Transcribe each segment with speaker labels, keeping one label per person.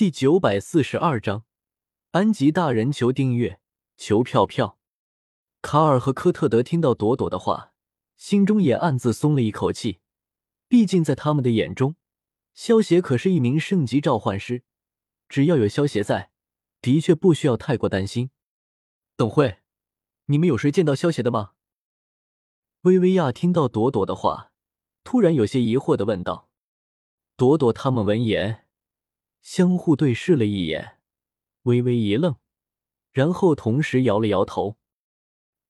Speaker 1: 第九百四十二章，安吉大人求订阅，求票票。卡尔和科特德听到朵朵的话，心中也暗自松了一口气。毕竟在他们的眼中，萧协可是一名圣级召唤师，只要有萧协在，的确不需要太过担心。等会，你们有谁见到萧协的吗？薇薇娅听到朵朵的话，突然有些疑惑的问道。朵朵他们闻言。相互对视了一眼，微微一愣，然后同时摇了摇头。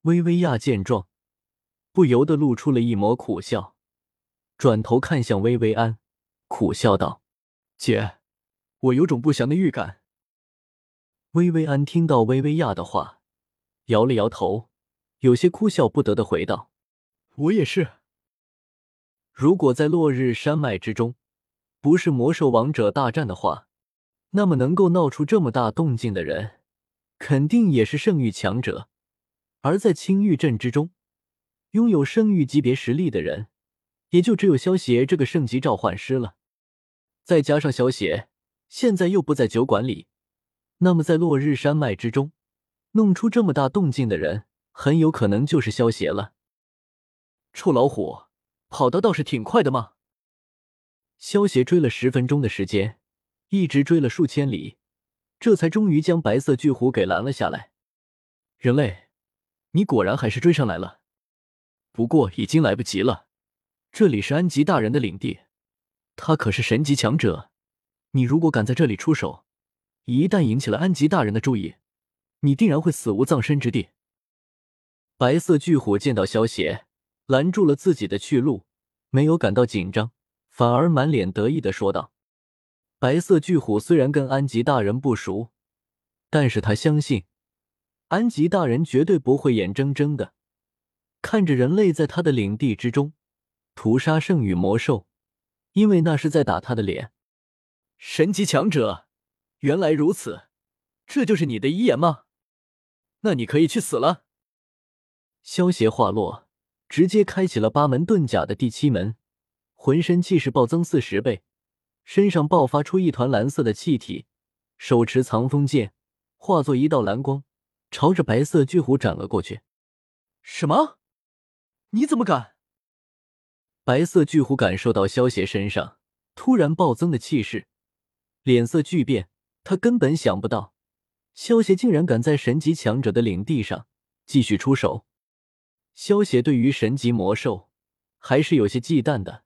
Speaker 1: 薇薇娅见状，不由得露出了一抹苦笑，转头看向薇薇安，苦笑道：“姐，我有种不祥的预感。”薇薇安听到薇薇娅的话，摇了摇头，有些哭笑不得的回道：“我也是。如果在落日山脉之中。”不是魔兽王者大战的话，那么能够闹出这么大动静的人，肯定也是圣域强者。而在青玉镇之中，拥有圣域级别实力的人，也就只有萧邪这个圣级召唤师了。再加上萧邪现在又不在酒馆里，那么在落日山脉之中弄出这么大动静的人，很有可能就是萧邪了。臭老虎，跑的倒是挺快的嘛！萧协追了十分钟的时间，一直追了数千里，这才终于将白色巨虎给拦了下来。人类，你果然还是追上来了，不过已经来不及了。这里是安吉大人的领地，他可是神级强者，你如果敢在这里出手，一旦引起了安吉大人的注意，你定然会死无葬身之地。白色巨虎见到萧协拦住了自己的去路，没有感到紧张。反而满脸得意的说道：“白色巨虎虽然跟安吉大人不熟，但是他相信安吉大人绝对不会眼睁睁的看着人类在他的领地之中屠杀圣域魔兽，因为那是在打他的脸。神级强者，原来如此，这就是你的遗言吗？那你可以去死了。”萧邪话落，直接开启了八门遁甲的第七门。浑身气势暴增四十倍，身上爆发出一团蓝色的气体，手持藏风剑，化作一道蓝光，朝着白色巨虎斩了过去。什么？你怎么敢？白色巨虎感受到萧邪身上突然暴增的气势，脸色巨变。他根本想不到，萧邪竟然敢在神级强者的领地上继续出手。萧邪对于神级魔兽还是有些忌惮的。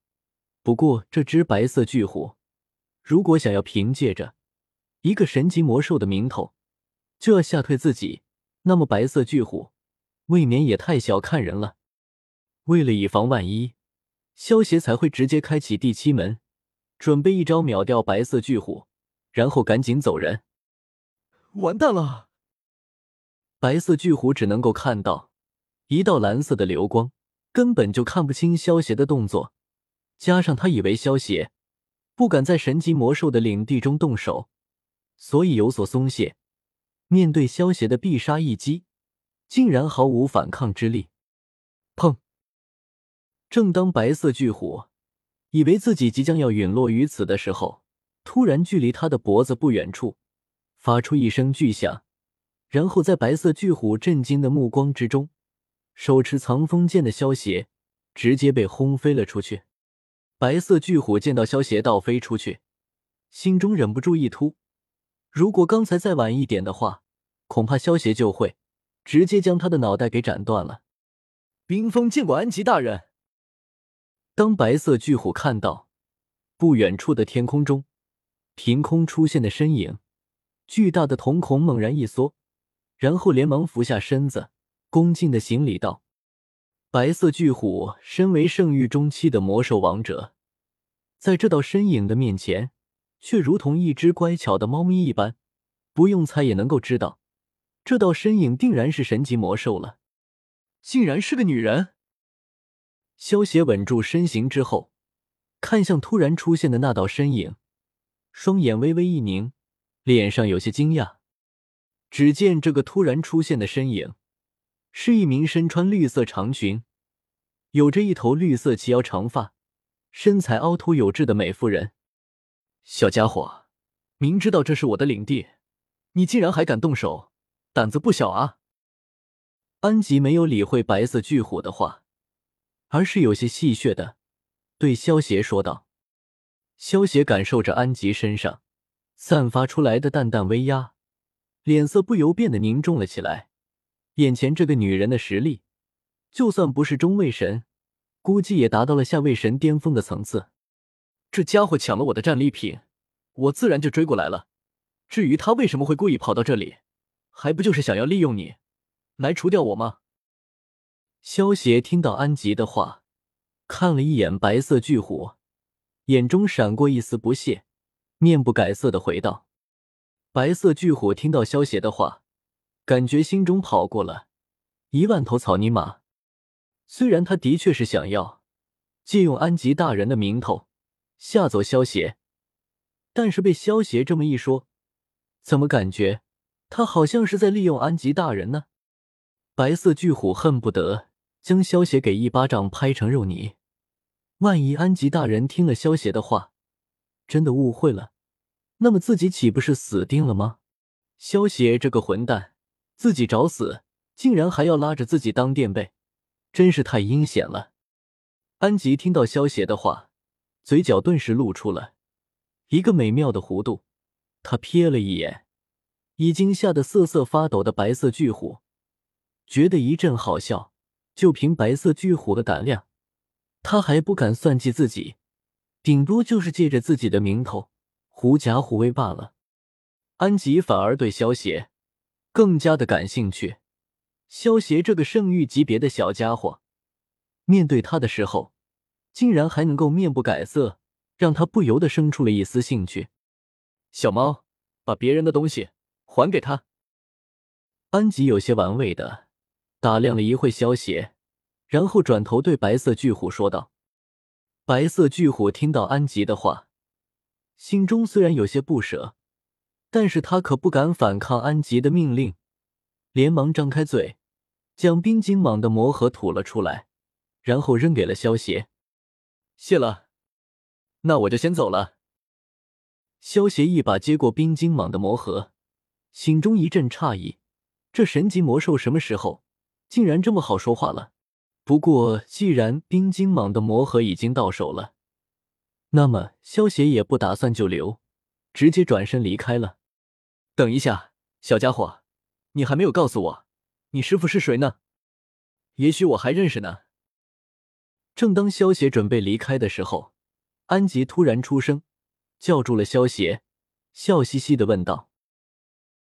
Speaker 1: 不过，这只白色巨虎，如果想要凭借着一个神级魔兽的名头就要吓退自己，那么白色巨虎未免也太小看人了。为了以防万一，萧协才会直接开启第七门，准备一招秒掉白色巨虎，然后赶紧走人。完蛋了！白色巨虎只能够看到一道蓝色的流光，根本就看不清萧协的动作。加上他以为萧邪不敢在神级魔兽的领地中动手，所以有所松懈。面对萧邪的必杀一击，竟然毫无反抗之力。砰！正当白色巨虎以为自己即将要陨落于此的时候，突然距离他的脖子不远处发出一声巨响，然后在白色巨虎震惊的目光之中，手持藏风剑的萧邪直接被轰飞了出去。白色巨虎见到萧邪倒飞出去，心中忍不住一突。如果刚才再晚一点的话，恐怕萧邪就会直接将他的脑袋给斩断了。冰封见过安吉大人。当白色巨虎看到不远处的天空中凭空出现的身影，巨大的瞳孔猛然一缩，然后连忙俯下身子，恭敬的行礼道。白色巨虎身为圣域中期的魔兽王者，在这道身影的面前，却如同一只乖巧的猫咪一般，不用猜也能够知道，这道身影定然是神级魔兽了。竟然是个女人！萧协稳住身形之后，看向突然出现的那道身影，双眼微微一凝，脸上有些惊讶。只见这个突然出现的身影。是一名身穿绿色长裙、有着一头绿色齐腰长发、身材凹凸有致的美妇人。小家伙，明知道这是我的领地，你竟然还敢动手，胆子不小啊！安吉没有理会白色巨虎的话，而是有些戏谑的对萧邪说道。萧邪感受着安吉身上散发出来的淡淡威压，脸色不由变得凝重了起来。眼前这个女人的实力，就算不是中位神，估计也达到了下位神巅峰的层次。这家伙抢了我的战利品，我自然就追过来了。至于他为什么会故意跑到这里，还不就是想要利用你来除掉我吗？萧邪听到安吉的话，看了一眼白色巨虎，眼中闪过一丝不屑，面不改色的回道：“白色巨虎听到萧邪的话。”感觉心中跑过了一万头草泥马。虽然他的确是想要借用安吉大人的名头吓走萧邪，但是被萧邪这么一说，怎么感觉他好像是在利用安吉大人呢？白色巨虎恨不得将萧邪给一巴掌拍成肉泥。万一安吉大人听了萧邪的话，真的误会了，那么自己岂不是死定了吗？萧邪这个混蛋！自己找死，竟然还要拉着自己当垫背，真是太阴险了。安吉听到萧邪的话，嘴角顿时露出了一个美妙的弧度。他瞥了一眼已经吓得瑟瑟发抖的白色巨虎，觉得一阵好笑。就凭白色巨虎的胆量，他还不敢算计自己，顶多就是借着自己的名头狐假虎威罢了。安吉反而对萧邪。更加的感兴趣，萧邪这个圣域级别的小家伙，面对他的时候，竟然还能够面不改色，让他不由得生出了一丝兴趣。小猫，把别人的东西还给他。安吉有些玩味的打量了一会萧邪，然后转头对白色巨虎说道：“白色巨虎听到安吉的话，心中虽然有些不舍。”但是他可不敢反抗安吉的命令，连忙张开嘴，将冰晶蟒的魔核吐了出来，然后扔给了萧邪。谢了，那我就先走了。萧邪一把接过冰晶蟒的魔核，心中一阵诧异：这神级魔兽什么时候竟然这么好说话了？不过既然冰晶蟒的魔核已经到手了，那么萧邪也不打算久留，直接转身离开了。等一下，小家伙，你还没有告诉我，你师傅是谁呢？也许我还认识呢。正当萧邪准备离开的时候，安吉突然出声，叫住了萧邪，笑嘻嘻的问道。